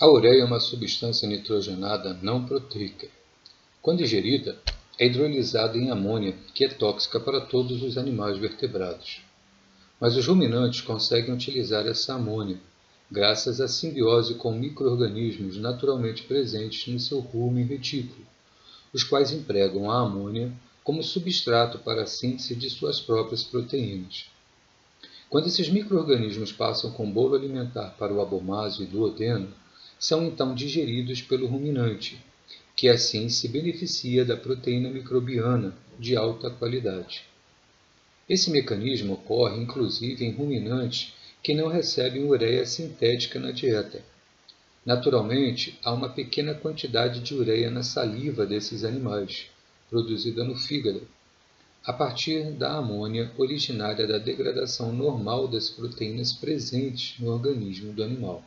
A ureia é uma substância nitrogenada não proteica. Quando ingerida, é hidrolisada em amônia, que é tóxica para todos os animais vertebrados. Mas os ruminantes conseguem utilizar essa amônia, graças à simbiose com micro-organismos naturalmente presentes no seu rumen retículo, os quais empregam a amônia como substrato para a síntese de suas próprias proteínas. Quando esses micro-organismos passam com bolo alimentar para o abomácio e duodeno, são então digeridos pelo ruminante, que assim se beneficia da proteína microbiana de alta qualidade. Esse mecanismo ocorre inclusive em ruminantes que não recebem ureia sintética na dieta. Naturalmente, há uma pequena quantidade de ureia na saliva desses animais, produzida no fígado, a partir da amônia originária da degradação normal das proteínas presentes no organismo do animal.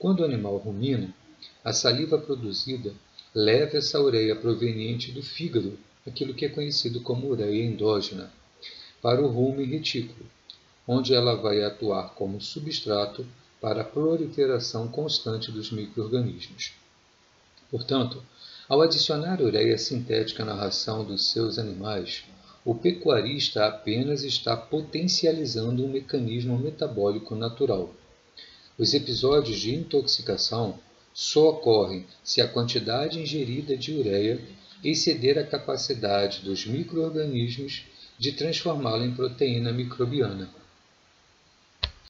Quando o animal rumina, a saliva produzida leva essa ureia proveniente do fígado, aquilo que é conhecido como ureia endógena, para o rumen retículo, onde ela vai atuar como substrato para a proliferação constante dos microrganismos. Portanto, ao adicionar ureia sintética na ração dos seus animais, o pecuarista apenas está potencializando um mecanismo metabólico natural os episódios de intoxicação só ocorrem se a quantidade ingerida de ureia exceder a capacidade dos microorganismos de transformá-la em proteína microbiana.